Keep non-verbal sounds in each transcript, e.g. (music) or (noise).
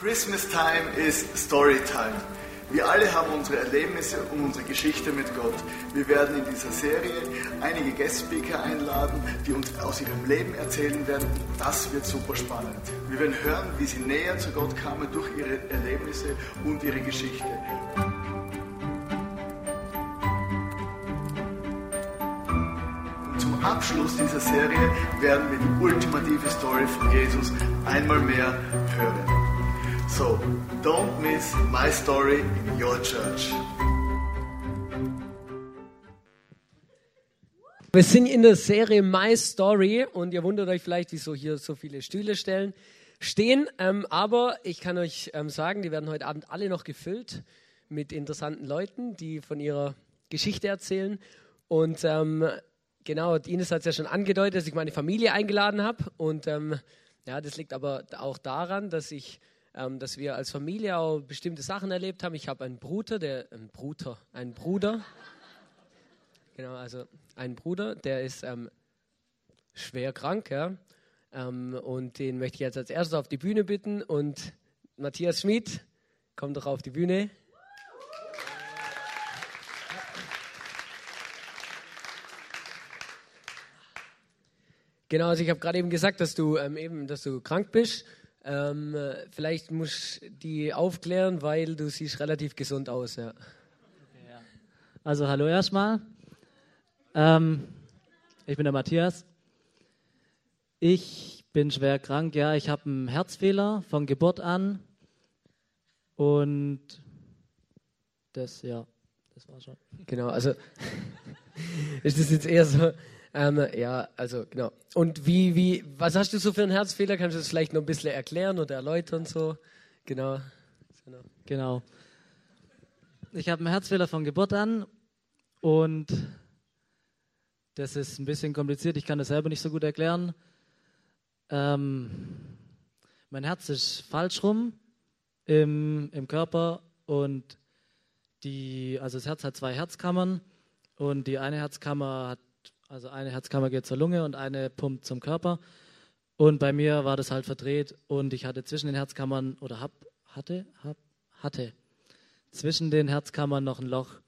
Christmas time is story time. Wir alle haben unsere Erlebnisse und unsere Geschichte mit Gott. Wir werden in dieser Serie einige Guest-Speaker einladen, die uns aus ihrem Leben erzählen werden. Das wird super spannend. Wir werden hören, wie sie näher zu Gott kamen durch ihre Erlebnisse und ihre Geschichte. Zum Abschluss dieser Serie werden wir die ultimative Story von Jesus einmal mehr hören. So, don't miss my story in your church. Wir sind in der Serie My Story und ihr wundert euch vielleicht, wieso hier so viele Stühle stellen, stehen. Ähm, aber ich kann euch ähm, sagen, die werden heute Abend alle noch gefüllt mit interessanten Leuten, die von ihrer Geschichte erzählen. Und ähm, genau, Ines hat es ja schon angedeutet, dass ich meine Familie eingeladen habe. Und ähm, ja, das liegt aber auch daran, dass ich ähm, dass wir als Familie auch bestimmte Sachen erlebt haben. Ich habe einen Bruder, der, ein Bruder, einen Bruder, genau, also einen Bruder, der ist ähm, schwer krank, ja, ähm, und den möchte ich jetzt als erstes auf die Bühne bitten und Matthias Schmid, komm doch auf die Bühne. Genau, also ich habe gerade eben gesagt, dass du ähm, eben, dass du krank bist ähm, vielleicht musst du die aufklären, weil du siehst relativ gesund aus. Ja. Also hallo erstmal. Ähm, ich bin der Matthias. Ich bin schwer krank, ja. Ich habe einen Herzfehler von Geburt an. Und das, ja, das war schon. Genau, also (laughs) ist das jetzt eher so, ähm, ja, also genau. Und wie, wie, was hast du so für einen Herzfehler? Kannst du das vielleicht noch ein bisschen erklären oder erläutern so? Genau. Genau. Ich habe einen Herzfehler von Geburt an und das ist ein bisschen kompliziert. Ich kann das selber nicht so gut erklären. Ähm, mein Herz ist falsch rum im, im Körper und die, also das Herz hat zwei Herzkammern und die eine Herzkammer hat also eine Herzkammer geht zur Lunge und eine pumpt zum Körper. Und bei mir war das halt verdreht und ich hatte zwischen den Herzkammern oder hab, hatte, hab, hatte zwischen den Herzkammern noch ein Loch.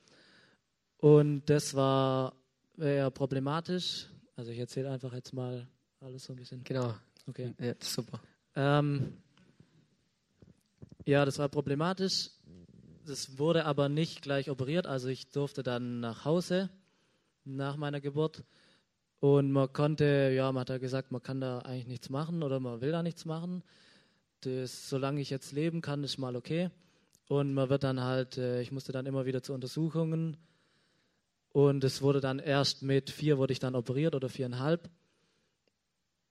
Und das war eher problematisch. Also ich erzähle einfach jetzt mal alles so ein bisschen. Genau. Okay. Ja, super. Ähm, ja, das war problematisch. Das wurde aber nicht gleich operiert. Also ich durfte dann nach Hause nach meiner Geburt. Und man konnte, ja, man hat ja gesagt, man kann da eigentlich nichts machen oder man will da nichts machen. Das, solange ich jetzt leben kann, ist mal okay. Und man wird dann halt, äh, ich musste dann immer wieder zu Untersuchungen. Und es wurde dann erst mit vier wurde ich dann operiert oder viereinhalb.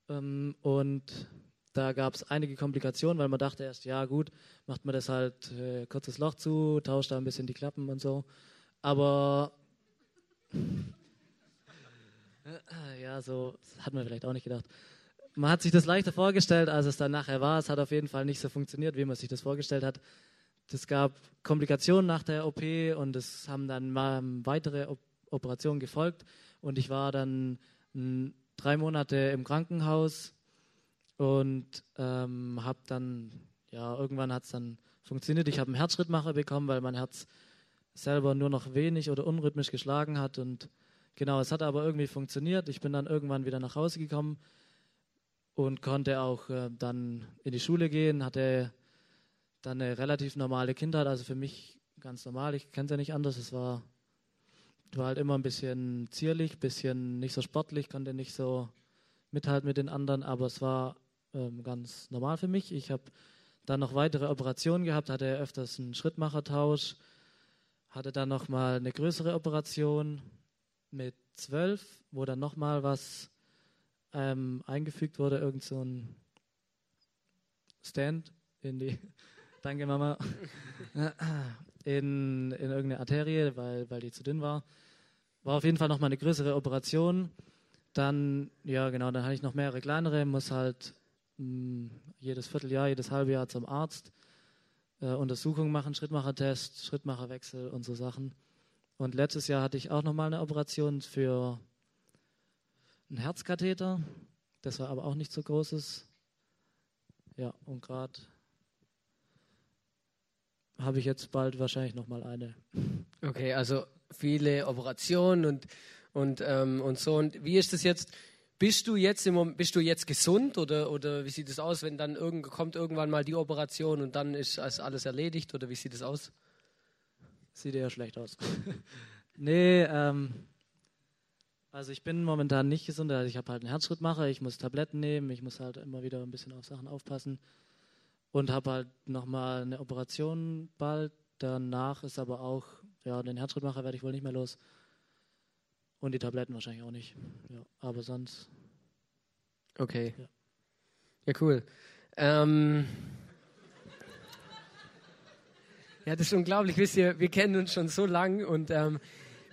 Ähm, und da gab es einige Komplikationen, weil man dachte erst, ja gut, macht man das halt äh, kurzes Loch zu, tauscht da ein bisschen die Klappen und so. Aber ja, so hat man vielleicht auch nicht gedacht. Man hat sich das leichter vorgestellt, als es dann nachher war. Es hat auf jeden Fall nicht so funktioniert, wie man sich das vorgestellt hat. Es gab Komplikationen nach der OP und es haben dann weitere Operationen gefolgt. Und ich war dann drei Monate im Krankenhaus und ähm, habe dann, ja, irgendwann hat es dann funktioniert. Ich habe einen Herzschrittmacher bekommen, weil mein Herz selber nur noch wenig oder unrhythmisch geschlagen hat und Genau, es hat aber irgendwie funktioniert. Ich bin dann irgendwann wieder nach Hause gekommen und konnte auch äh, dann in die Schule gehen, hatte dann eine relativ normale Kindheit, also für mich ganz normal. Ich kenne es ja nicht anders. Es war, war halt immer ein bisschen zierlich, ein bisschen nicht so sportlich, konnte nicht so mithalten mit den anderen, aber es war ähm, ganz normal für mich. Ich habe dann noch weitere Operationen gehabt, hatte öfters einen Schrittmachertausch, hatte dann noch mal eine größere Operation, mit zwölf, wo dann nochmal was ähm, eingefügt wurde, irgend so ein Stand in die, (laughs) danke Mama, (laughs) in, in irgendeine Arterie, weil, weil die zu dünn war. War auf jeden Fall nochmal eine größere Operation. Dann, ja genau, dann hatte ich noch mehrere kleinere, muss halt mh, hm, jedes Vierteljahr, jedes halbe Jahr zum Arzt, äh, Untersuchungen machen, Schrittmachertest, Schrittmacherwechsel und so Sachen. Und letztes Jahr hatte ich auch nochmal eine Operation für einen Herzkatheter. Das war aber auch nicht so großes. Ja, und gerade habe ich jetzt bald wahrscheinlich nochmal eine. Okay, also viele Operationen und, und, ähm, und so. Und wie ist das jetzt? Bist du jetzt im Moment, bist du jetzt gesund oder, oder wie sieht es aus, wenn dann irgend, kommt irgendwann mal die Operation und dann ist alles erledigt oder wie sieht es aus? Sieht eher schlecht aus. (laughs) nee, ähm, also ich bin momentan nicht gesund. Also ich habe halt einen Herzschrittmacher, ich muss Tabletten nehmen, ich muss halt immer wieder ein bisschen auf Sachen aufpassen und habe halt nochmal eine Operation bald. Danach ist aber auch, ja, den Herzschrittmacher werde ich wohl nicht mehr los. Und die Tabletten wahrscheinlich auch nicht. Ja, aber sonst. Okay. Ja, ja cool. Ähm ja, das ist unglaublich. Wisst ihr, wir kennen uns schon so lang und ähm,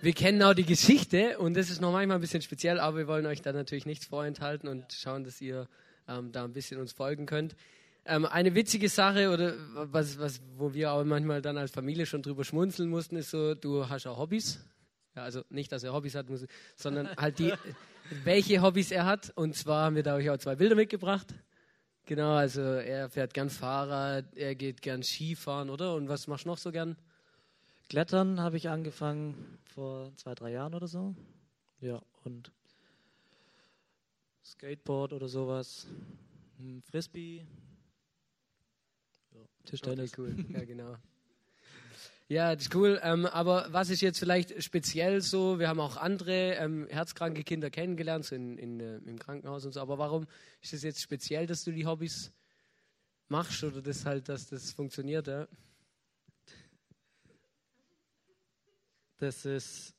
wir kennen auch die Geschichte und das ist noch manchmal ein bisschen speziell, aber wir wollen euch da natürlich nichts vorenthalten und schauen, dass ihr ähm, da ein bisschen uns folgen könnt. Ähm, eine witzige Sache oder was, was, wo wir auch manchmal dann als Familie schon drüber schmunzeln mussten, ist so, du hast auch Hobbys. Ja, also nicht, dass er Hobbys hat, sondern halt die, welche Hobbys er hat. Und zwar haben wir da euch auch zwei Bilder mitgebracht. Genau, also er fährt gern Fahrrad, er geht gern Skifahren, oder? Und was machst du noch so gern? Klettern habe ich angefangen vor zwei, drei Jahren oder so. Ja, und Skateboard oder sowas. Hm, Frisbee. Ja, Tischtennis. Okay, cool. Ja, genau. (laughs) Ja, das ist cool. Ähm, aber was ist jetzt vielleicht speziell so? Wir haben auch andere ähm, herzkranke Kinder kennengelernt, so in, in, äh, im Krankenhaus und so. Aber warum ist es jetzt speziell, dass du die Hobbys machst oder das halt, dass das funktioniert? Ja? Das ist,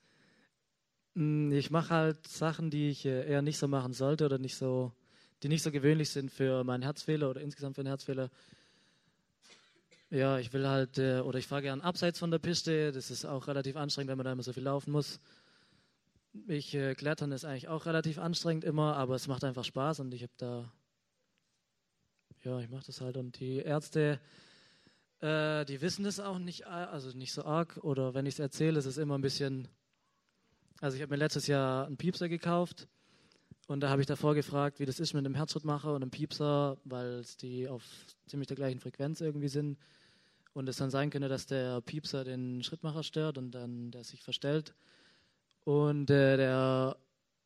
hm, ich mache halt Sachen, die ich äh, eher nicht so machen sollte oder nicht so, die nicht so gewöhnlich sind für meinen Herzfehler oder insgesamt für einen Herzfehler. Ja, ich will halt, äh, oder ich fahre gern abseits von der Piste. Das ist auch relativ anstrengend, wenn man da immer so viel laufen muss. Ich äh, klettern ist eigentlich auch relativ anstrengend immer, aber es macht einfach Spaß und ich habe da, ja, ich mache das halt. Und die Ärzte, äh, die wissen das auch nicht, also nicht so arg. Oder wenn ich es erzähle, ist es immer ein bisschen. Also ich habe mir letztes Jahr einen Piepser gekauft und da habe ich davor gefragt, wie das ist mit einem Herzschrittmacher und einem Piepser, weil die auf ziemlich der gleichen Frequenz irgendwie sind und es dann sein könnte, dass der Piepser den Schrittmacher stört und dann der sich verstellt. Und äh, der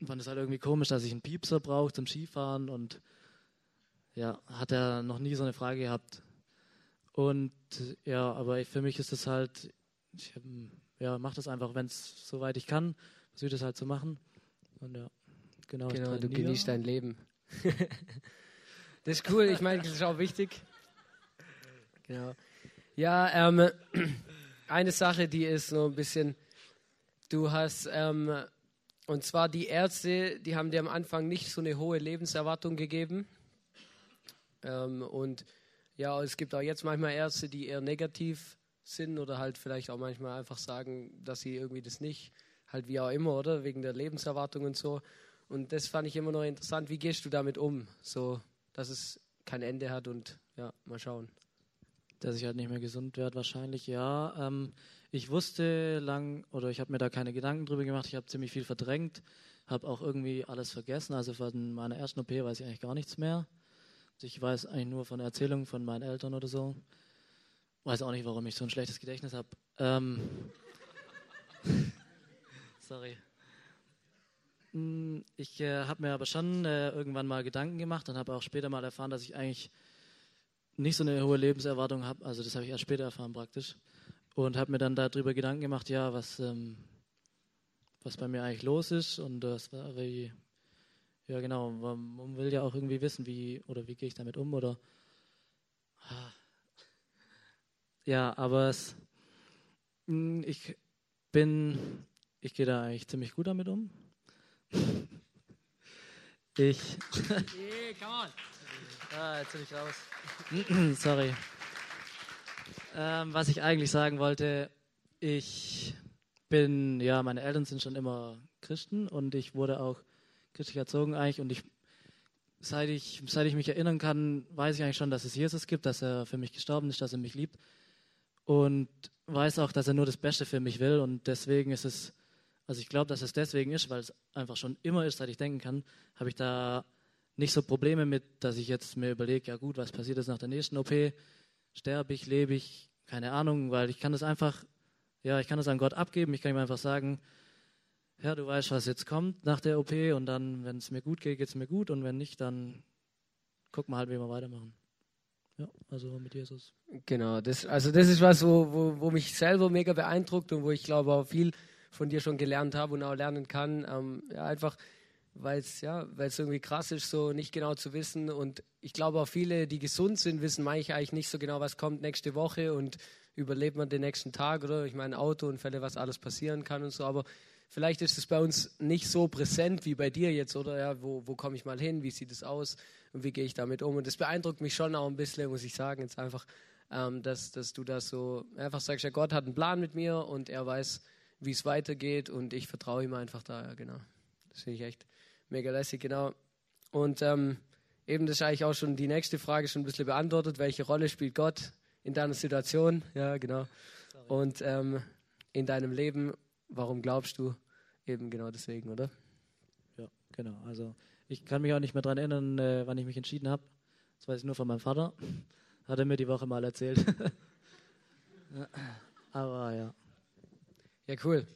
fand es halt irgendwie komisch, dass ich einen Piepser brauche zum Skifahren und ja, hat er noch nie so eine Frage gehabt. Und ja, aber für mich ist es halt, ich ja, mache das einfach, wenn es soweit ich kann, versuche das halt zu machen. Und ja, genau. Genau, du genießt dein Leben. (laughs) das ist cool, ich meine, das ist auch wichtig. Genau. Ja, ähm, (clears throat) eine Sache, die ist so ein bisschen, du hast, ähm, und zwar die Ärzte, die haben dir am Anfang nicht so eine hohe Lebenserwartung gegeben. Ähm, und ja, es gibt auch jetzt manchmal Ärzte, die eher negativ sind oder halt vielleicht auch manchmal einfach sagen, dass sie irgendwie das nicht, halt wie auch immer, oder? Wegen der Lebenserwartung und so. Und das fand ich immer noch interessant. Wie gehst du damit um? So, dass es kein Ende hat und ja, mal schauen dass ich halt nicht mehr gesund werde, wahrscheinlich ja. Ähm, ich wusste lang, oder ich habe mir da keine Gedanken drüber gemacht, ich habe ziemlich viel verdrängt, habe auch irgendwie alles vergessen. Also von meiner ersten OP weiß ich eigentlich gar nichts mehr. Also ich weiß eigentlich nur von Erzählungen von meinen Eltern oder so. Weiß auch nicht, warum ich so ein schlechtes Gedächtnis habe. Ähm (laughs) Sorry. Hm, ich äh, habe mir aber schon äh, irgendwann mal Gedanken gemacht und habe auch später mal erfahren, dass ich eigentlich nicht so eine hohe Lebenserwartung habe, also das habe ich erst später erfahren praktisch, und habe mir dann darüber Gedanken gemacht, ja, was, ähm, was bei mir eigentlich los ist und das war wie, ja genau, man will ja auch irgendwie wissen, wie oder wie gehe ich damit um oder ja, aber es, hm, ich bin, ich gehe da eigentlich ziemlich gut damit um. (laughs) Ich. Yeah, come on. Ah, jetzt bin ich raus. (clears throat) Sorry. Ähm, was ich eigentlich sagen wollte, ich bin, ja, meine Eltern sind schon immer Christen und ich wurde auch christlich erzogen eigentlich und ich, seit ich, seit ich mich erinnern kann, weiß ich eigentlich schon, dass es Jesus gibt, dass er für mich gestorben ist, dass er mich liebt und weiß auch, dass er nur das Beste für mich will und deswegen ist es, also ich glaube, dass es deswegen ist, weil es einfach schon immer ist, seit ich denken kann, habe ich da nicht so Probleme mit, dass ich jetzt mir überlege, ja gut, was passiert jetzt nach der nächsten OP? Sterbe ich, lebe ich, keine Ahnung, weil ich kann das einfach, ja, ich kann das an Gott abgeben. Ich kann ihm einfach sagen, Herr, du weißt, was jetzt kommt nach der OP und dann, wenn es mir gut geht, geht es mir gut und wenn nicht, dann gucken wir halt, wie wir weitermachen. Ja, also mit Jesus. Genau, das, also das ist was, wo, wo, wo mich selber mega beeindruckt und wo ich glaube auch viel von dir schon gelernt habe und auch lernen kann. Ähm, ja, einfach, weil es ja, irgendwie krass ist, so nicht genau zu wissen. Und ich glaube auch viele, die gesund sind, wissen manchmal eigentlich nicht so genau, was kommt nächste Woche und überlebt man den nächsten Tag oder ich meine Autounfälle, was alles passieren kann und so. Aber Vielleicht ist es bei uns nicht so präsent wie bei dir jetzt, oder? Ja, wo, wo komme ich mal hin? Wie sieht es aus? Und wie gehe ich damit um? Und das beeindruckt mich schon auch ein bisschen, muss ich sagen, jetzt einfach, ähm, dass, dass du das so einfach sagst, ja, Gott hat einen Plan mit mir und er weiß, wie es weitergeht und ich vertraue ihm einfach da, ja, genau. Das finde ich echt mega lässig, genau. Und ähm, eben, das ist eigentlich auch schon die nächste Frage schon ein bisschen beantwortet. Welche Rolle spielt Gott in deiner Situation? Ja, genau. Und ähm, in deinem Leben warum glaubst du? Eben genau deswegen, oder? Ja, genau. Also ich kann mich auch nicht mehr daran erinnern, äh, wann ich mich entschieden habe. Das weiß ich nur von meinem Vater. Hat er mir die Woche mal erzählt. (laughs) Aber ja. Ja, cool.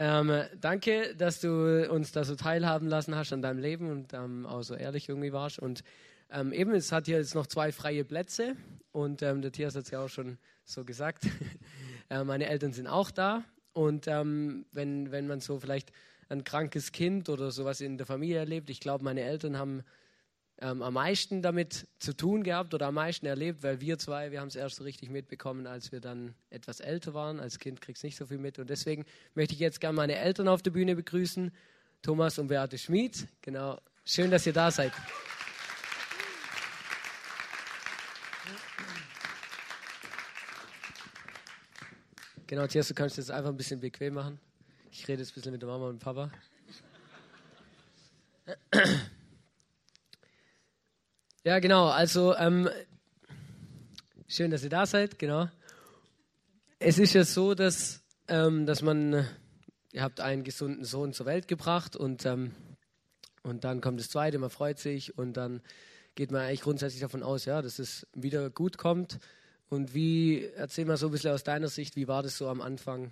Ähm, danke, dass du uns da so teilhaben lassen hast an deinem Leben und ähm, auch so ehrlich irgendwie warst. Und ähm, eben, es hat hier jetzt noch zwei freie Plätze und ähm, der Tiers hat es ja auch schon so gesagt. (laughs) äh, meine Eltern sind auch da und ähm, wenn, wenn man so vielleicht ein krankes Kind oder sowas in der Familie erlebt, ich glaube, meine Eltern haben ähm, am meisten damit zu tun gehabt oder am meisten erlebt, weil wir zwei, wir haben es erst so richtig mitbekommen, als wir dann etwas älter waren. Als Kind kriegst du nicht so viel mit. Und deswegen möchte ich jetzt gerne meine Eltern auf der Bühne begrüßen, Thomas und Beate Schmid. Genau, schön, dass ihr da seid. Genau, Tias, du kannst das einfach ein bisschen bequem machen. Ich rede jetzt ein bisschen mit der Mama und Papa. Ja, genau. Also, ähm, schön, dass ihr da seid. Genau. Es ist ja so, dass, ähm, dass man, ihr habt einen gesunden Sohn zur Welt gebracht und, ähm, und dann kommt das Zweite, man freut sich und dann geht man eigentlich grundsätzlich davon aus, ja, dass es wieder gut kommt. Und wie, erzähl mal so ein bisschen aus deiner Sicht, wie war das so am Anfang?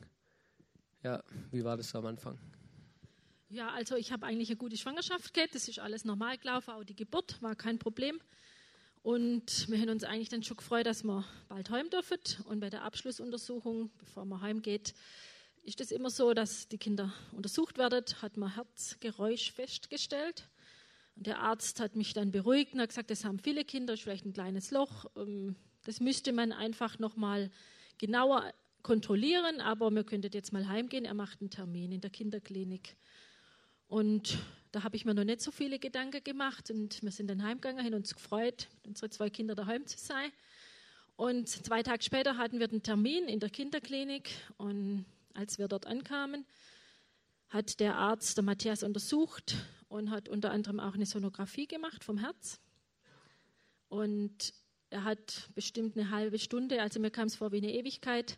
Ja, wie war das so am Anfang? Ja, also ich habe eigentlich eine gute Schwangerschaft gehabt, das ist alles normal gelaufen, auch die Geburt war kein Problem. Und wir haben uns eigentlich dann schon gefreut, dass wir bald heim dürfen. Und bei der Abschlussuntersuchung, bevor man heimgeht, ist es immer so, dass die Kinder untersucht werden, hat man Herzgeräusch festgestellt. Und der Arzt hat mich dann beruhigt und hat gesagt, das haben viele Kinder, ist vielleicht ein kleines Loch. Ähm, das müsste man einfach nochmal genauer kontrollieren, aber wir könnten jetzt mal heimgehen. Er macht einen Termin in der Kinderklinik. Und da habe ich mir noch nicht so viele Gedanken gemacht und wir sind dann heimgegangen, haben uns gefreut, mit unseren zwei Kindern daheim zu sein. Und zwei Tage später hatten wir den Termin in der Kinderklinik und als wir dort ankamen, hat der Arzt, der Matthias, untersucht und hat unter anderem auch eine Sonographie gemacht vom Herz. Und er hat bestimmt eine halbe Stunde, also mir kam es vor wie eine Ewigkeit,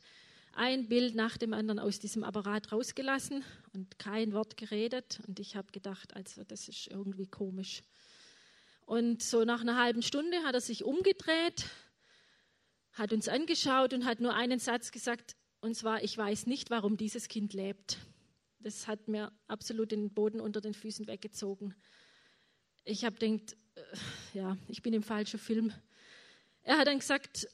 ein Bild nach dem anderen aus diesem Apparat rausgelassen und kein Wort geredet. Und ich habe gedacht, also das ist irgendwie komisch. Und so nach einer halben Stunde hat er sich umgedreht, hat uns angeschaut und hat nur einen Satz gesagt, und zwar, ich weiß nicht, warum dieses Kind lebt. Das hat mir absolut den Boden unter den Füßen weggezogen. Ich habe gedacht, äh, ja, ich bin im falschen Film. Er hat dann gesagt,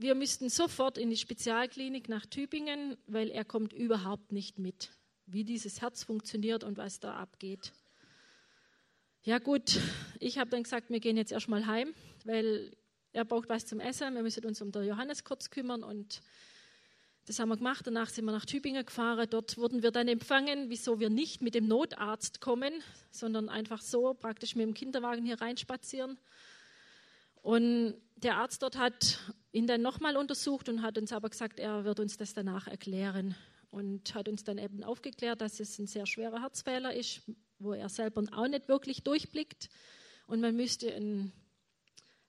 wir müssten sofort in die Spezialklinik nach Tübingen, weil er kommt überhaupt nicht mit, wie dieses Herz funktioniert und was da abgeht. Ja gut, ich habe dann gesagt, wir gehen jetzt erstmal heim, weil er braucht was zum Essen. Wir müssen uns um den Johannes kurz kümmern und das haben wir gemacht. Danach sind wir nach Tübingen gefahren. Dort wurden wir dann empfangen, wieso wir nicht mit dem Notarzt kommen, sondern einfach so praktisch mit dem Kinderwagen hier reinspazieren. Und der Arzt dort hat ihn dann nochmal untersucht und hat uns aber gesagt, er wird uns das danach erklären. Und hat uns dann eben aufgeklärt, dass es ein sehr schwerer Herzfehler ist, wo er selber auch nicht wirklich durchblickt. Und man müsste einen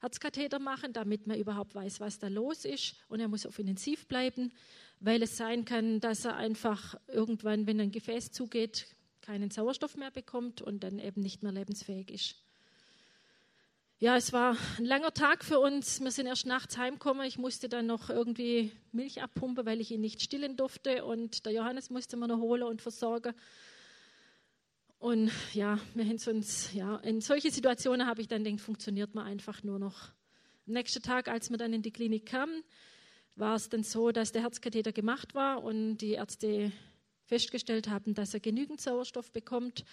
Herzkatheter machen, damit man überhaupt weiß, was da los ist. Und er muss auf Intensiv bleiben, weil es sein kann, dass er einfach irgendwann, wenn ein Gefäß zugeht, keinen Sauerstoff mehr bekommt und dann eben nicht mehr lebensfähig ist. Ja, es war ein langer Tag für uns. Wir sind erst nachts heimgekommen. Ich musste dann noch irgendwie Milch abpumpen, weil ich ihn nicht stillen durfte. Und der Johannes musste man noch holen und versorgen. Und ja, wir haben uns, ja, in solche Situationen habe ich dann gedacht, funktioniert man einfach nur noch. Am nächsten Tag, als wir dann in die Klinik kamen, war es dann so, dass der Herzkatheter gemacht war und die Ärzte festgestellt haben, dass er genügend Sauerstoff bekommt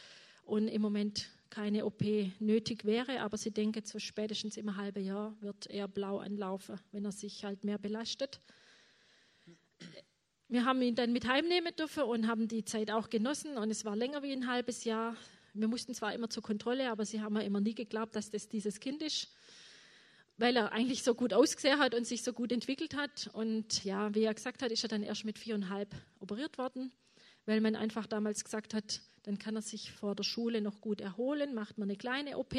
und im Moment keine OP nötig wäre, aber sie denken, so spätestens im halben Jahr wird er blau anlaufen, wenn er sich halt mehr belastet. Wir haben ihn dann mit heimnehmen dürfen und haben die Zeit auch genossen und es war länger wie ein halbes Jahr. Wir mussten zwar immer zur Kontrolle, aber sie haben mir immer nie geglaubt, dass das dieses Kind ist, weil er eigentlich so gut ausgesehen hat und sich so gut entwickelt hat. Und ja, wie er gesagt hat, ist er dann erst mit viereinhalb operiert worden, weil man einfach damals gesagt hat, dann kann er sich vor der Schule noch gut erholen, macht man eine kleine OP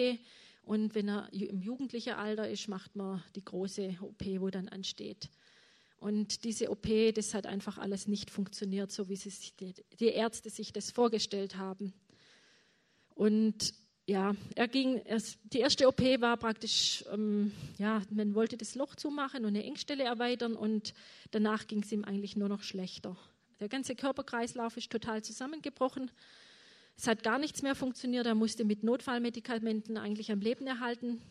und wenn er im jugendlichen Alter ist, macht man die große OP, wo dann ansteht. Und diese OP, das hat einfach alles nicht funktioniert, so wie sich die, die Ärzte sich das vorgestellt haben. Und ja, er ging, die erste OP war praktisch, ähm, ja, man wollte das Loch zumachen und eine Engstelle erweitern und danach ging es ihm eigentlich nur noch schlechter. Der ganze Körperkreislauf ist total zusammengebrochen es hat gar nichts mehr funktioniert. Er musste mit Notfallmedikamenten eigentlich am Leben erhalten.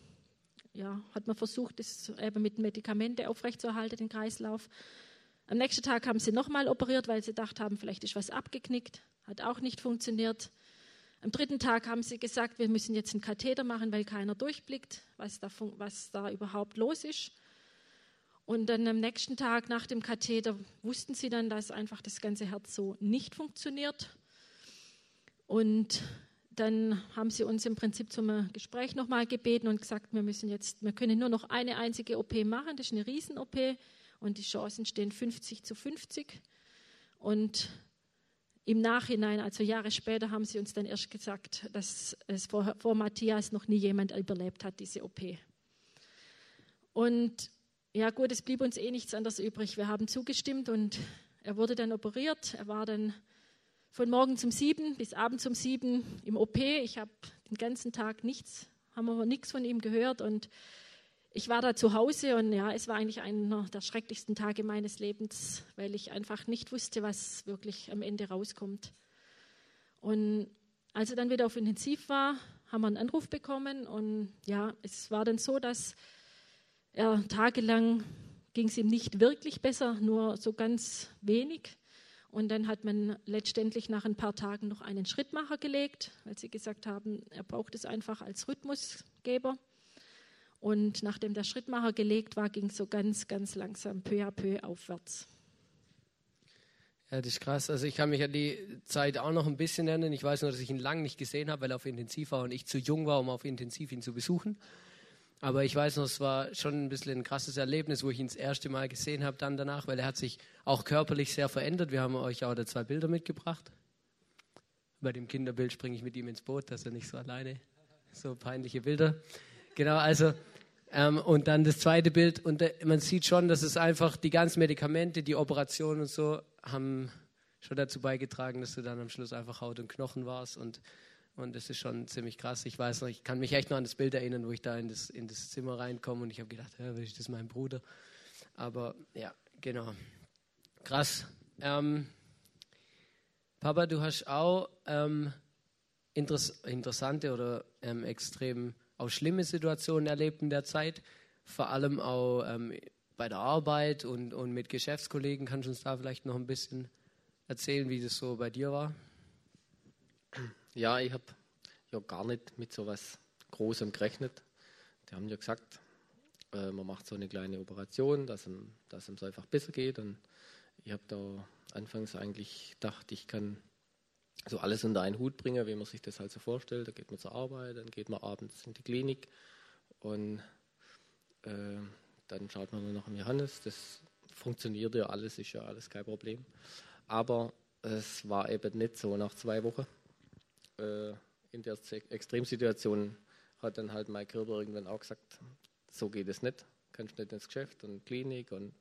Ja, hat man versucht, das eben mit Medikamenten aufrechtzuerhalten, den Kreislauf. Am nächsten Tag haben sie nochmal operiert, weil sie gedacht haben, vielleicht ist was abgeknickt. Hat auch nicht funktioniert. Am dritten Tag haben sie gesagt, wir müssen jetzt einen Katheter machen, weil keiner durchblickt, was da, was da überhaupt los ist. Und dann am nächsten Tag nach dem Katheter wussten sie dann, dass einfach das ganze Herz so nicht funktioniert. Und dann haben sie uns im Prinzip zum Gespräch nochmal gebeten und gesagt, wir müssen jetzt, wir können nur noch eine einzige OP machen, das ist eine Riesen-OP und die Chancen stehen 50 zu 50. Und im Nachhinein, also Jahre später, haben sie uns dann erst gesagt, dass es vor, vor Matthias noch nie jemand überlebt hat, diese OP. Und ja gut, es blieb uns eh nichts anderes übrig. Wir haben zugestimmt und er wurde dann operiert. Er war dann von morgen zum sieben bis abends um sieben im OP. Ich habe den ganzen Tag nichts, haben wir nichts von ihm gehört und ich war da zu Hause und ja, es war eigentlich einer der schrecklichsten Tage meines Lebens, weil ich einfach nicht wusste, was wirklich am Ende rauskommt. Und als er dann wieder auf Intensiv war, haben wir einen Anruf bekommen und ja, es war dann so, dass er tagelang ging es ihm nicht wirklich besser, nur so ganz wenig. Und dann hat man letztendlich nach ein paar Tagen noch einen Schrittmacher gelegt, weil sie gesagt haben, er braucht es einfach als Rhythmusgeber. Und nachdem der Schrittmacher gelegt war, ging es so ganz, ganz langsam peu à peu aufwärts. Ja, das ist krass. Also ich kann mich an die Zeit auch noch ein bisschen erinnern. Ich weiß nur, dass ich ihn lange nicht gesehen habe, weil er auf Intensiv war und ich zu jung war, um auf Intensiv ihn zu besuchen. Aber ich weiß noch, es war schon ein bisschen ein krasses Erlebnis, wo ich ihn das erste Mal gesehen habe, dann danach, weil er hat sich auch körperlich sehr verändert. Wir haben euch auch da zwei Bilder mitgebracht. Bei dem Kinderbild springe ich mit ihm ins Boot, dass er nicht so alleine, so peinliche Bilder. Genau, also, ähm, und dann das zweite Bild. Und äh, man sieht schon, dass es einfach die ganzen Medikamente, die Operationen und so, haben schon dazu beigetragen, dass du dann am Schluss einfach Haut und Knochen warst und und das ist schon ziemlich krass. Ich weiß noch, ich kann mich echt noch an das Bild erinnern, wo ich da in das, in das Zimmer reinkomme und ich habe gedacht, ja, ist das mein Bruder? Aber ja, genau. Krass. Ähm, Papa, du hast auch ähm, interess interessante oder ähm, extrem auch schlimme Situationen erlebt in der Zeit. Vor allem auch ähm, bei der Arbeit und, und mit Geschäftskollegen. Kannst du uns da vielleicht noch ein bisschen erzählen, wie das so bei dir war? Ja, ich habe ja gar nicht mit so etwas Großem gerechnet. Die haben ja gesagt, äh, man macht so eine kleine Operation, dass ihm, dass es einfach besser geht. Und ich habe da anfangs eigentlich gedacht, ich kann so alles unter einen Hut bringen, wie man sich das halt so vorstellt. Da geht man zur Arbeit, dann geht man abends in die Klinik und äh, dann schaut man nur noch am Johannes. Das funktioniert ja alles, ist ja alles kein Problem. Aber es war eben nicht so nach zwei Wochen äh, in der Extremsituation hat dann halt mein Körper irgendwann auch gesagt, so geht es nicht, kannst nicht ins Geschäft und Klinik und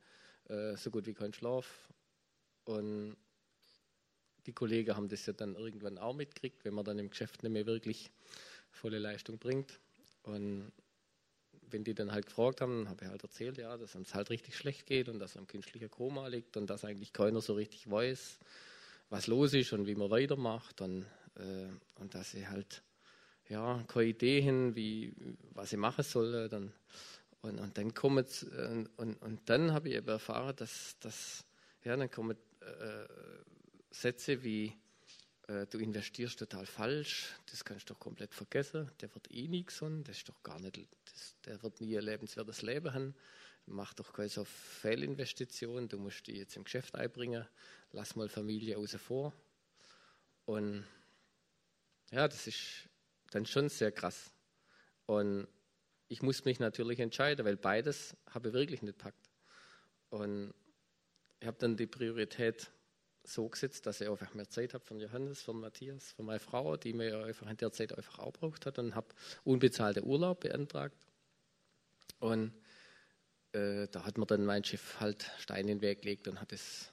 äh, so gut wie kein Schlaf. Und die Kollegen haben das ja dann irgendwann auch mitgekriegt, wenn man dann im Geschäft nicht mehr wirklich volle Leistung bringt. Und wenn die dann halt gefragt haben, habe ich halt erzählt, ja, dass es halt richtig schlecht geht und dass er im künstlichen Koma liegt und dass eigentlich keiner so richtig weiß, was los ist und wie man weitermacht und, und dass sie halt ja, keine Idee hin, wie, was ich machen soll. Dann, und, und dann kommen und, und, und dann habe ich eben erfahren, dass, dass ja, dann kommen äh, Sätze wie äh, du investierst total falsch, das kannst du doch komplett vergessen, der wird eh nichts und das ist doch gar nicht, das, der wird nie ein lebenswertes Leben haben, mach doch keine so Fehlinvestition, du musst die jetzt im Geschäft einbringen, lass mal Familie außen vor. Und ja, das ist dann schon sehr krass. Und ich muss mich natürlich entscheiden, weil beides habe ich wirklich nicht packt. Und ich habe dann die Priorität so gesetzt, dass ich einfach mehr Zeit habe von Johannes, von Matthias, von meiner Frau, die mir einfach in der Zeit einfach auch braucht hat und habe unbezahlte Urlaub beantragt. Und äh, da hat mir dann mein Chef halt Steine in den Weg gelegt und hat es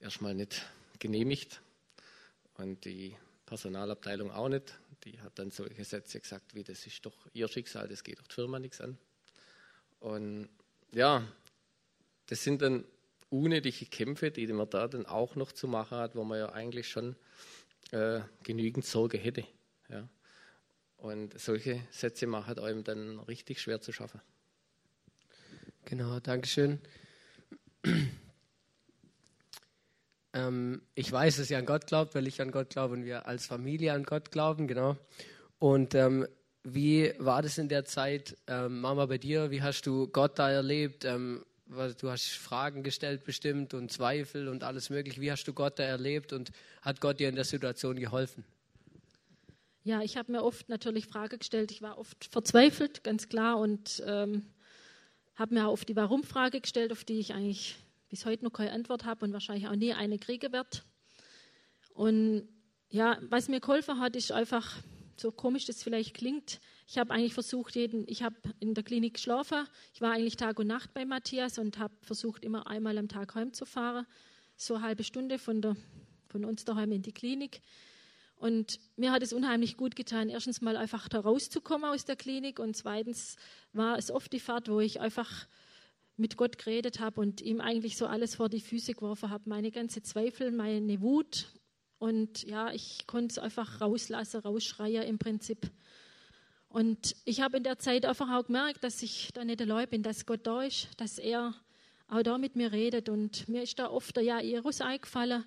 erstmal nicht genehmigt. Und die Personalabteilung auch nicht. Die hat dann solche Sätze gesagt, wie das ist doch ihr Schicksal, das geht doch die Firma nichts an. Und ja, das sind dann unnötige Kämpfe, die man da dann auch noch zu machen hat, wo man ja eigentlich schon äh, genügend Sorge hätte. Ja. Und solche Sätze machen einem dann richtig schwer zu schaffen. Genau, Dankeschön. Ähm, ich weiß, dass ihr an Gott glaubt, weil ich an Gott glaube und wir als Familie an Gott glauben, genau. Und ähm, wie war das in der Zeit, ähm, Mama, bei dir? Wie hast du Gott da erlebt? Ähm, du hast Fragen gestellt bestimmt und Zweifel und alles mögliche. Wie hast du Gott da erlebt und hat Gott dir in der Situation geholfen? Ja, ich habe mir oft natürlich Fragen gestellt. Ich war oft verzweifelt, ganz klar, und ähm, habe mir oft die Warum-Frage gestellt, auf die ich eigentlich bis heute noch keine Antwort habe und wahrscheinlich auch nie eine kriegen werde. Und ja, was mir geholfen hat, ist einfach, so komisch das vielleicht klingt, ich habe eigentlich versucht, jeden, ich habe in der Klinik geschlafen. Ich war eigentlich Tag und Nacht bei Matthias und habe versucht, immer einmal am Tag heimzufahren. So eine halbe Stunde von, der, von uns daheim in die Klinik. Und mir hat es unheimlich gut getan, erstens mal einfach da rauszukommen aus der Klinik und zweitens war es oft die Fahrt, wo ich einfach mit Gott geredet habe und ihm eigentlich so alles vor die Füße geworfen habe, meine ganze Zweifel, meine Wut und ja, ich konnte es einfach rauslassen, rausschreien im Prinzip. Und ich habe in der Zeit einfach auch gemerkt, dass ich da nicht allein bin, dass Gott da ist, dass er auch da mit mir redet. Und mir ist da oft der Jairus eingefallen,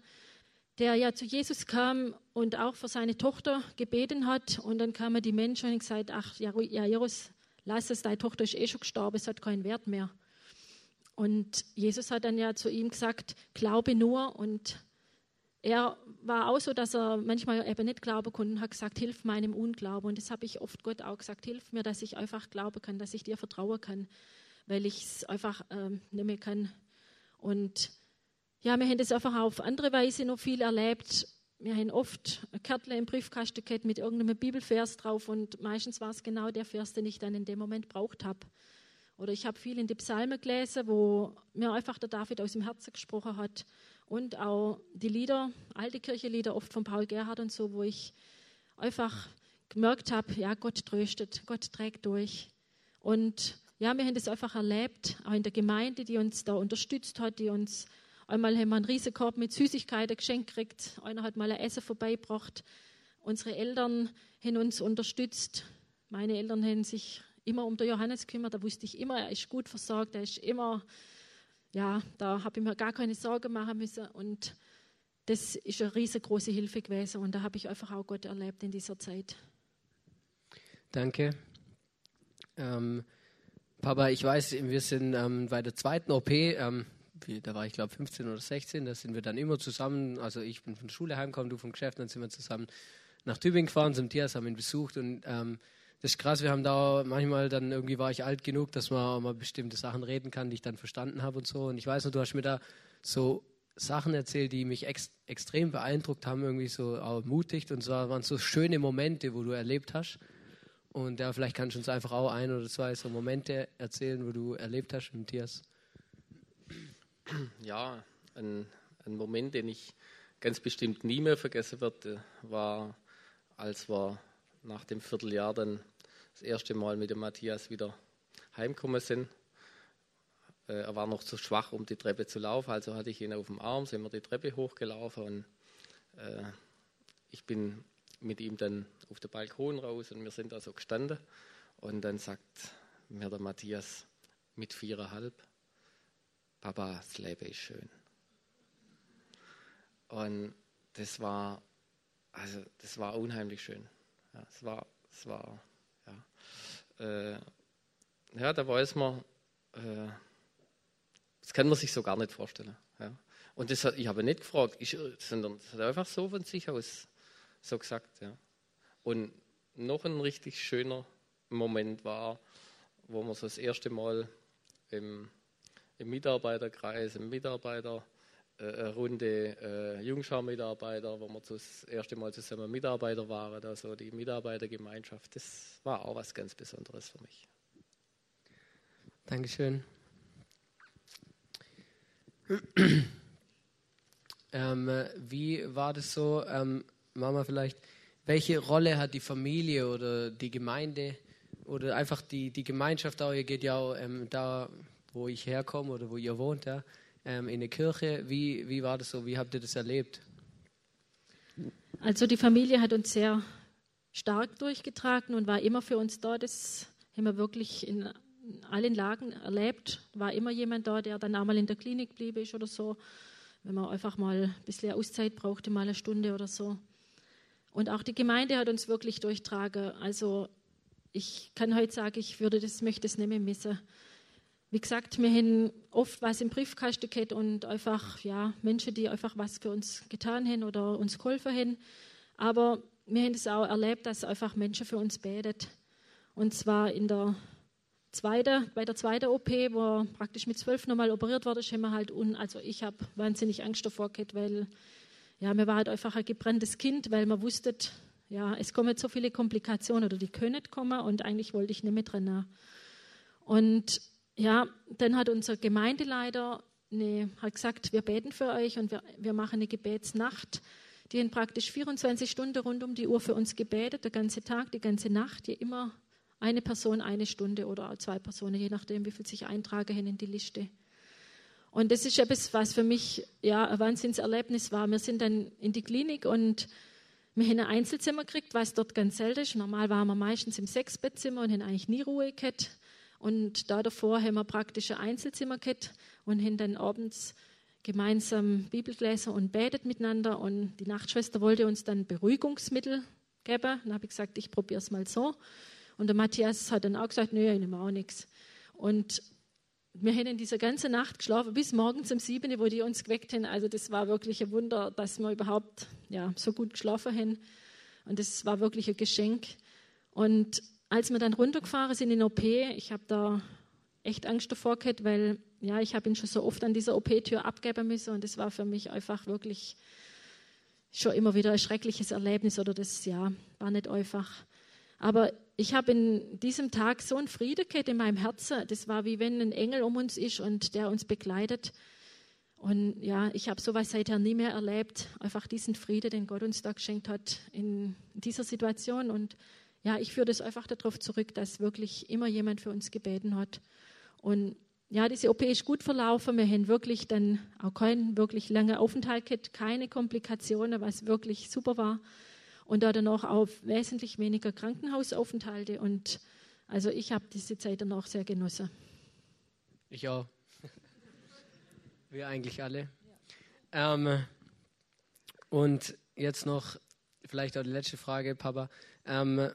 der ja zu Jesus kam und auch für seine Tochter gebeten hat. Und dann kamen die Menschen und gesagt, ach Jairus, lass es, deine Tochter ist eh schon gestorben, es hat keinen Wert mehr. Und Jesus hat dann ja zu ihm gesagt, glaube nur und er war auch so, dass er manchmal eben nicht glauben konnte und hat gesagt, hilf meinem Unglauben. Und das habe ich oft Gott auch gesagt, hilf mir, dass ich einfach glauben kann, dass ich dir vertrauen kann, weil ich es einfach ähm, nicht mehr kann. Und ja, wir haben das einfach auf andere Weise noch viel erlebt. Wir haben oft ein Kärtchen im Briefkasten gehabt mit irgendeinem Bibelvers drauf und meistens war es genau der Vers, den ich dann in dem Moment braucht habe. Oder ich habe viel in die Psalmen gelesen, wo mir einfach der David aus dem Herzen gesprochen hat und auch die Lieder, alte Kirchenlieder, oft von Paul Gerhard und so, wo ich einfach gemerkt habe, ja, Gott tröstet, Gott trägt durch. Und ja, wir haben das einfach erlebt, auch in der Gemeinde, die uns da unterstützt hat, die uns einmal haben wir einen Riesenkorb mit Süßigkeiten geschenkt gekriegt, einer hat mal ein Essen vorbeigebracht. Unsere Eltern haben uns unterstützt. Meine Eltern haben sich immer um den Johannes gekümmert, da wusste ich immer, er ist gut versorgt, er ist immer ja, da habe ich mir gar keine Sorgen machen müssen. Und das ist eine riesengroße Hilfe gewesen. Und da habe ich einfach auch Gott erlebt in dieser Zeit. Danke. Ähm, Papa, ich weiß, wir sind ähm, bei der zweiten OP, ähm, da war ich glaube 15 oder 16, da sind wir dann immer zusammen, also ich bin von der Schule heimgekommen, du vom Geschäft, dann sind wir zusammen nach Tübingen gefahren zum Tierarzt, haben ihn besucht und ähm, das ist krass, wir haben da manchmal dann irgendwie war ich alt genug, dass man mal bestimmte Sachen reden kann, die ich dann verstanden habe und so. Und ich weiß noch, du hast mir da so Sachen erzählt, die mich ex extrem beeindruckt haben, irgendwie so auch ermutigt. Und zwar waren so schöne Momente, wo du erlebt hast. Und ja, vielleicht kannst du uns einfach auch ein oder zwei so Momente erzählen, wo du erlebt hast Matthias. Ja, ein, ein Moment, den ich ganz bestimmt nie mehr vergessen werde, war, als wir nach dem Vierteljahr dann das erste Mal mit dem Matthias wieder heimgekommen sind. Äh, er war noch zu schwach, um die Treppe zu laufen, also hatte ich ihn auf dem Arm, sind wir die Treppe hochgelaufen und äh, ich bin mit ihm dann auf den Balkon raus und wir sind da so gestanden. Und dann sagt mir der Matthias mit viereinhalb, Papa, das Leben ist schön. Und das war, also das war unheimlich schön. Ja, es war, es war, ja, äh, ja, da weiß man, äh, das kann man sich so gar nicht vorstellen. Ja. Und das ich habe nicht gefragt, ich, sondern es hat einfach so von sich aus so gesagt. Ja. Und noch ein richtig schöner Moment war, wo wir so das erste Mal im, im Mitarbeiterkreis, im Mitarbeiter äh, Runde äh, Jungschau-Mitarbeiter, wo wir das erste Mal zusammen Mitarbeiter waren, also die Mitarbeitergemeinschaft, das war auch was ganz Besonderes für mich. Dankeschön. ähm, wie war das so, ähm, Mama vielleicht, welche Rolle hat die Familie oder die Gemeinde oder einfach die, die Gemeinschaft auch, ihr geht ja auch ähm, da, wo ich herkomme oder wo ihr wohnt, ja, ähm, in der Kirche. Wie, wie war das so? Wie habt ihr das erlebt? Also die Familie hat uns sehr stark durchgetragen und war immer für uns da. Das haben wir wirklich in allen Lagen erlebt. War immer jemand da, der dann auch mal in der Klinik blieb ist oder so. Wenn man einfach mal ein bisschen Auszeit brauchte, mal eine Stunde oder so. Und auch die Gemeinde hat uns wirklich durchtragen. Also ich kann heute sagen, ich würde das, möchte es nicht mehr missen. Wie gesagt, wir haben oft was im Briefkasten gehabt und einfach ja, Menschen, die einfach was für uns getan haben oder uns geholfen haben. Aber wir haben es auch erlebt, dass einfach Menschen für uns betet. Und zwar in der zweiten, bei der zweiten OP, wo praktisch mit zwölf nochmal operiert wurde, haben wir halt un, also ich habe wahnsinnig Angst davor gehabt, weil ja, mir war halt einfach ein gebranntes Kind, weil man wusste, ja, es kommen so viele Komplikationen oder die können nicht kommen und eigentlich wollte ich nicht mehr drin. Und ja, dann hat unser Gemeindeleiter eine, hat gesagt, wir beten für euch und wir, wir machen eine Gebetsnacht. Die haben praktisch 24 Stunden rund um die Uhr für uns gebetet, der ganze Tag, die ganze Nacht, die immer eine Person eine Stunde oder zwei Personen, je nachdem, wie viel sich eintragen in die Liste. Und das ist etwas, was für mich ja, ein Wahnsinnserlebnis war. Wir sind dann in die Klinik und wir haben ein Einzelzimmer gekriegt, was dort ganz selten ist. Normal waren wir meistens im Sechsbettzimmer und haben eigentlich nie Ruhe gehabt. Und da davor haben wir praktisch ein Einzelzimmer gehabt und haben dann abends gemeinsam Bibelgläser und betet miteinander. Und die Nachtschwester wollte uns dann Beruhigungsmittel geben. Dann habe ich gesagt, ich probiere es mal so. Und der Matthias hat dann auch gesagt, nö, ich nehme auch nichts. Und wir haben in dieser ganzen Nacht geschlafen, bis morgens um sieben, wo die uns geweckt haben. Also das war wirklich ein Wunder, dass wir überhaupt ja, so gut geschlafen haben. Und das war wirklich ein Geschenk. Und als wir dann runtergefahren sind in OP, ich habe da echt Angst davor gehabt, weil ja, ich habe ihn schon so oft an dieser OP-Tür abgeben müssen und das war für mich einfach wirklich schon immer wieder ein schreckliches Erlebnis oder das ja war nicht einfach. Aber ich habe in diesem Tag so einen Frieden gehabt in meinem Herzen. Das war wie wenn ein Engel um uns ist und der uns begleitet. Und ja, ich habe sowas seither nie mehr erlebt. Einfach diesen Frieden, den Gott uns da geschenkt hat in dieser Situation. Und ja, ich führe das einfach darauf zurück, dass wirklich immer jemand für uns gebeten hat. Und ja, diese OP ist gut verlaufen. Wir haben wirklich dann auch keinen wirklich langen Aufenthalt gehabt, keine Komplikationen, was wirklich super war. Und da danach auch wesentlich weniger Krankenhausaufenthalte. Und also ich habe diese Zeit dann auch sehr genossen. Ich auch. (laughs) Wir eigentlich alle. Ja. Ähm, und jetzt noch vielleicht auch die letzte Frage, Papa. Ähm,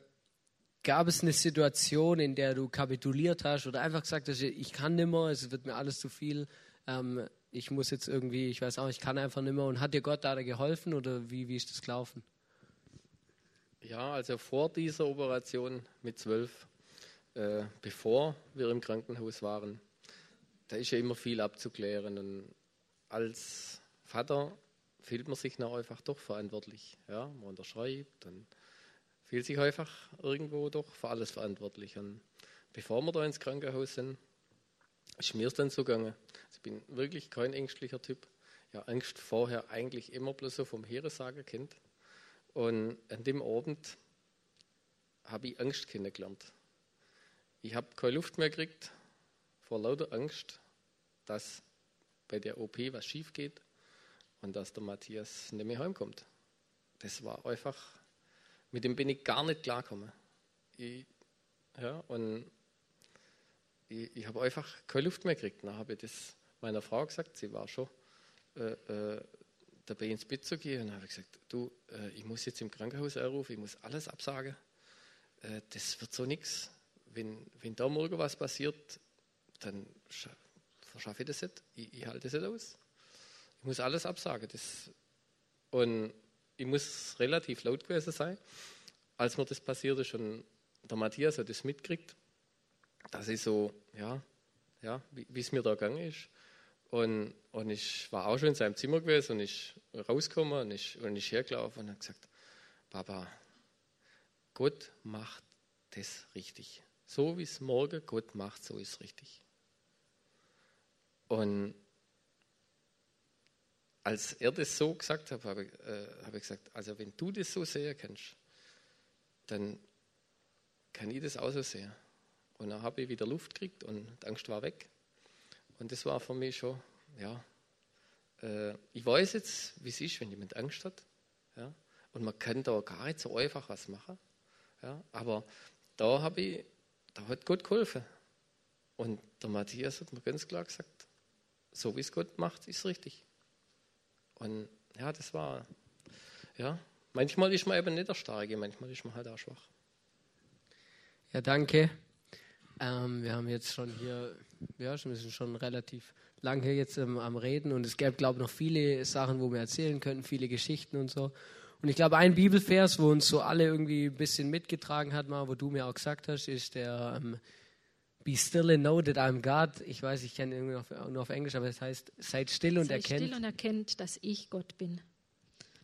Gab es eine Situation, in der du kapituliert hast oder einfach gesagt hast, ich kann nimmer, es wird mir alles zu viel, ähm, ich muss jetzt irgendwie, ich weiß auch, ich kann einfach nimmer und hat dir Gott da geholfen oder wie, wie ist das gelaufen? Ja, also vor dieser Operation mit zwölf, äh, bevor wir im Krankenhaus waren, da ist ja immer viel abzuklären und als Vater fühlt man sich noch einfach doch verantwortlich. Ja, man unterschreibt und fühlt sich einfach irgendwo doch für alles verantwortlich. Und bevor wir da ins Krankenhaus sind, ist mir es dann so gegangen. Ich bin wirklich kein ängstlicher Typ. Ja, Angst vorher eigentlich immer bloß so vom Heeresager kennt. Und an dem Abend habe ich Angst kennengelernt. ich habe keine Luft mehr gekriegt vor lauter Angst, dass bei der OP was schief geht und dass der Matthias nicht mehr heimkommt. Das war einfach, mit dem bin ich gar nicht klargekommen. Ich, ja, und ich, ich habe einfach keine Luft mehr gekriegt. Dann habe ich das meiner Frau gesagt, sie war schon äh, äh, dabei ins Bett zu gehen. Und dann habe ich gesagt, du, äh, ich muss jetzt im Krankenhaus anrufen, ich muss alles absagen. Äh, das wird so nichts. Wenn, wenn da morgen was passiert, dann verschaffe ich das nicht. Ich, ich halte das nicht aus. Ich muss alles absagen. Das, und ich muss relativ laut gewesen sein, als mir das passiert ist und der Matthias hat das mitgekriegt, dass ich so, ja, ja, wie es mir da gegangen ist. Und, und ich war auch schon in seinem Zimmer gewesen und ich rausgekommen und ich, und ich hergelaufen und habe gesagt, Papa, Gott macht das richtig. So wie es morgen Gott macht, so ist es richtig. Und als er das so gesagt hat, habe ich, äh, hab ich gesagt, also wenn du das so sehen kannst, dann kann ich das auch so sehen. Und dann habe ich wieder Luft gekriegt und die Angst war weg. Und das war für mich schon, ja, äh, ich weiß jetzt, wie es ist, wenn jemand Angst hat. Ja, und man kann da gar nicht so einfach was machen. Ja, aber da habe ich, da hat Gott geholfen. Und der Matthias hat mir ganz klar gesagt, so wie es Gott macht, ist richtig. Und ja, das war, ja, manchmal ist man eben nicht der Starke, manchmal ist man halt auch schwach. Ja, danke. Ähm, wir haben jetzt schon hier, ja, wir sind schon relativ lang hier jetzt ähm, am Reden und es gäbe, glaube ich, noch viele Sachen, wo wir erzählen könnten, viele Geschichten und so. Und ich glaube, ein Bibelvers, wo uns so alle irgendwie ein bisschen mitgetragen hat, mal, wo du mir auch gesagt hast, ist der ähm, Be still and know that I'm God. Ich weiß, ich kenne irgendwie nur auf Englisch, aber es das heißt, seid still und Sei erkennt. still und erkennt, dass ich Gott bin.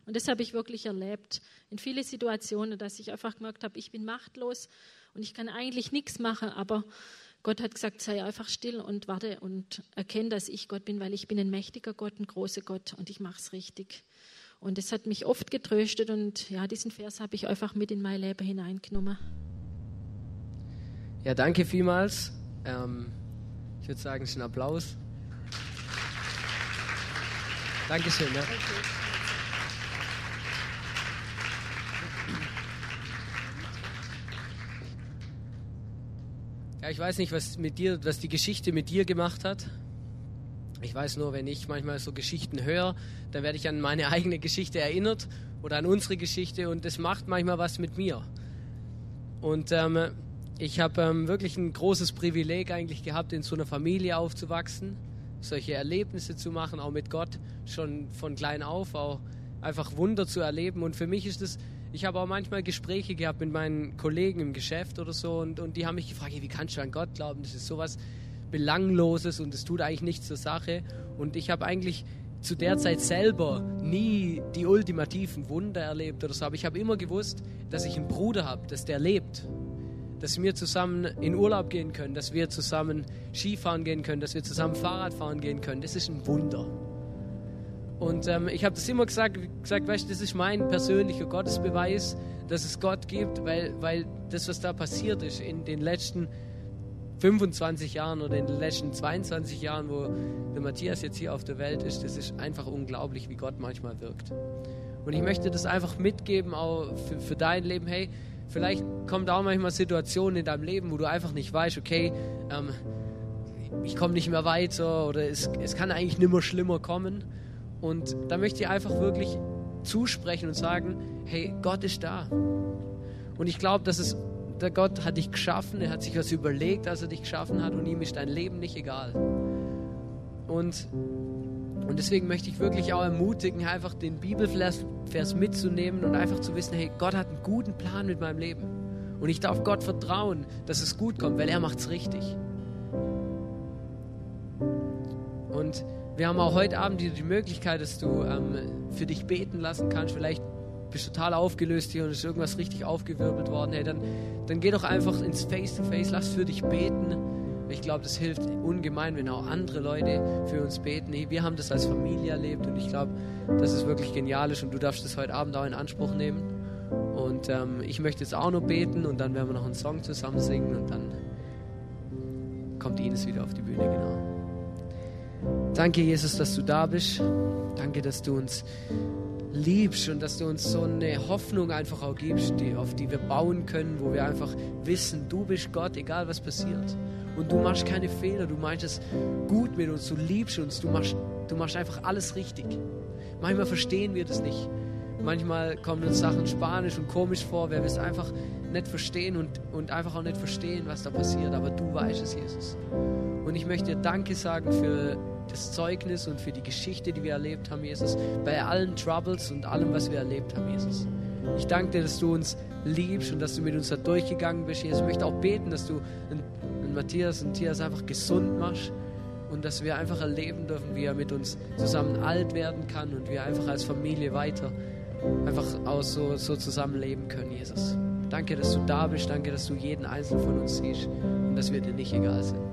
Und das habe ich wirklich erlebt in viele Situationen, dass ich einfach gemerkt habe, ich bin machtlos und ich kann eigentlich nichts machen, aber Gott hat gesagt, sei einfach still und warte und erkenne, dass ich Gott bin, weil ich bin ein mächtiger Gott, ein großer Gott und ich mache es richtig. Und das hat mich oft getröstet und ja, diesen Vers habe ich einfach mit in mein Leben hineingenommen. Ja, danke vielmals. Ähm, ich würde sagen, es ist ein Applaus. Dankeschön. Ja. Ja, ich weiß nicht, was mit dir, was die Geschichte mit dir gemacht hat. Ich weiß nur, wenn ich manchmal so Geschichten höre, dann werde ich an meine (laughs) eigene Geschichte erinnert oder an unsere Geschichte und das macht manchmal was mit mir. Und ähm, ich habe ähm, wirklich ein großes Privileg eigentlich gehabt, in so einer Familie aufzuwachsen, solche Erlebnisse zu machen, auch mit Gott schon von klein auf, auch einfach Wunder zu erleben. Und für mich ist das ich habe auch manchmal Gespräche gehabt mit meinen Kollegen im Geschäft oder so und, und die haben mich gefragt, wie kannst du an Gott glauben? Das ist sowas Belangloses und es tut eigentlich nichts zur Sache. Und ich habe eigentlich zu der Zeit selber nie die ultimativen Wunder erlebt oder so, aber ich habe immer gewusst, dass ich einen Bruder habe, dass der lebt. Dass wir zusammen in Urlaub gehen können, dass wir zusammen Skifahren gehen können, dass wir zusammen Fahrrad fahren gehen können. Das ist ein Wunder. Und ähm, ich habe das immer gesagt, gesagt, weißt du, das ist mein persönlicher Gottesbeweis, dass es Gott gibt, weil, weil das, was da passiert ist in den letzten 25 Jahren oder in den letzten 22 Jahren, wo der Matthias jetzt hier auf der Welt ist, das ist einfach unglaublich, wie Gott manchmal wirkt. Und ich möchte das einfach mitgeben, auch für, für dein Leben. Hey, vielleicht kommt auch manchmal Situationen in deinem Leben, wo du einfach nicht weißt, okay, ähm, ich komme nicht mehr weiter oder es, es kann eigentlich nicht mehr schlimmer kommen. Und da möchte ich einfach wirklich zusprechen und sagen, hey, Gott ist da. Und ich glaube, dass es, der Gott hat dich geschaffen, er hat sich was überlegt, als er dich geschaffen hat und ihm ist dein Leben nicht egal. Und, und deswegen möchte ich wirklich auch ermutigen, einfach den Bibelvers Vers mitzunehmen und einfach zu wissen, hey, Gott hat einen guten Plan mit meinem Leben. Und ich darf Gott vertrauen, dass es gut kommt, weil er es richtig. Und wir haben auch heute Abend die, die Möglichkeit, dass du ähm, für dich beten lassen kannst. Vielleicht bist du total aufgelöst hier und ist irgendwas richtig aufgewirbelt worden. Hey, dann, dann geh doch einfach ins Face-to-Face, -face, lass für dich beten. Ich glaube, das hilft ungemein, wenn auch andere Leute für uns beten. Wir haben das als Familie erlebt und ich glaube, dass es wirklich genial ist und du darfst das heute Abend auch in Anspruch nehmen. Und ähm, ich möchte jetzt auch noch beten und dann werden wir noch einen Song zusammen singen und dann kommt Ines wieder auf die Bühne, genau. Danke, Jesus, dass du da bist. Danke, dass du uns liebst und dass du uns so eine Hoffnung einfach auch gibst, die, auf die wir bauen können, wo wir einfach wissen, du bist Gott, egal was passiert. Und du machst keine Fehler, du meinst es gut mit uns, du liebst uns, du machst, du machst einfach alles richtig. Manchmal verstehen wir das nicht. Manchmal kommen uns Sachen spanisch und komisch vor, weil wir es einfach nicht verstehen und, und einfach auch nicht verstehen, was da passiert. Aber du weißt es, Jesus. Und ich möchte dir Danke sagen für das Zeugnis und für die Geschichte, die wir erlebt haben, Jesus. Bei allen Troubles und allem, was wir erlebt haben, Jesus. Ich danke dir, dass du uns liebst und dass du mit uns da durchgegangen bist, Jesus. Ich möchte auch beten, dass du einen Matthias und Tias einfach gesund machst und dass wir einfach erleben dürfen, wie er mit uns zusammen alt werden kann und wir einfach als Familie weiter einfach auch so, so zusammenleben können, Jesus. Danke, dass du da bist. Danke, dass du jeden Einzelnen von uns siehst und dass wir dir nicht egal sind.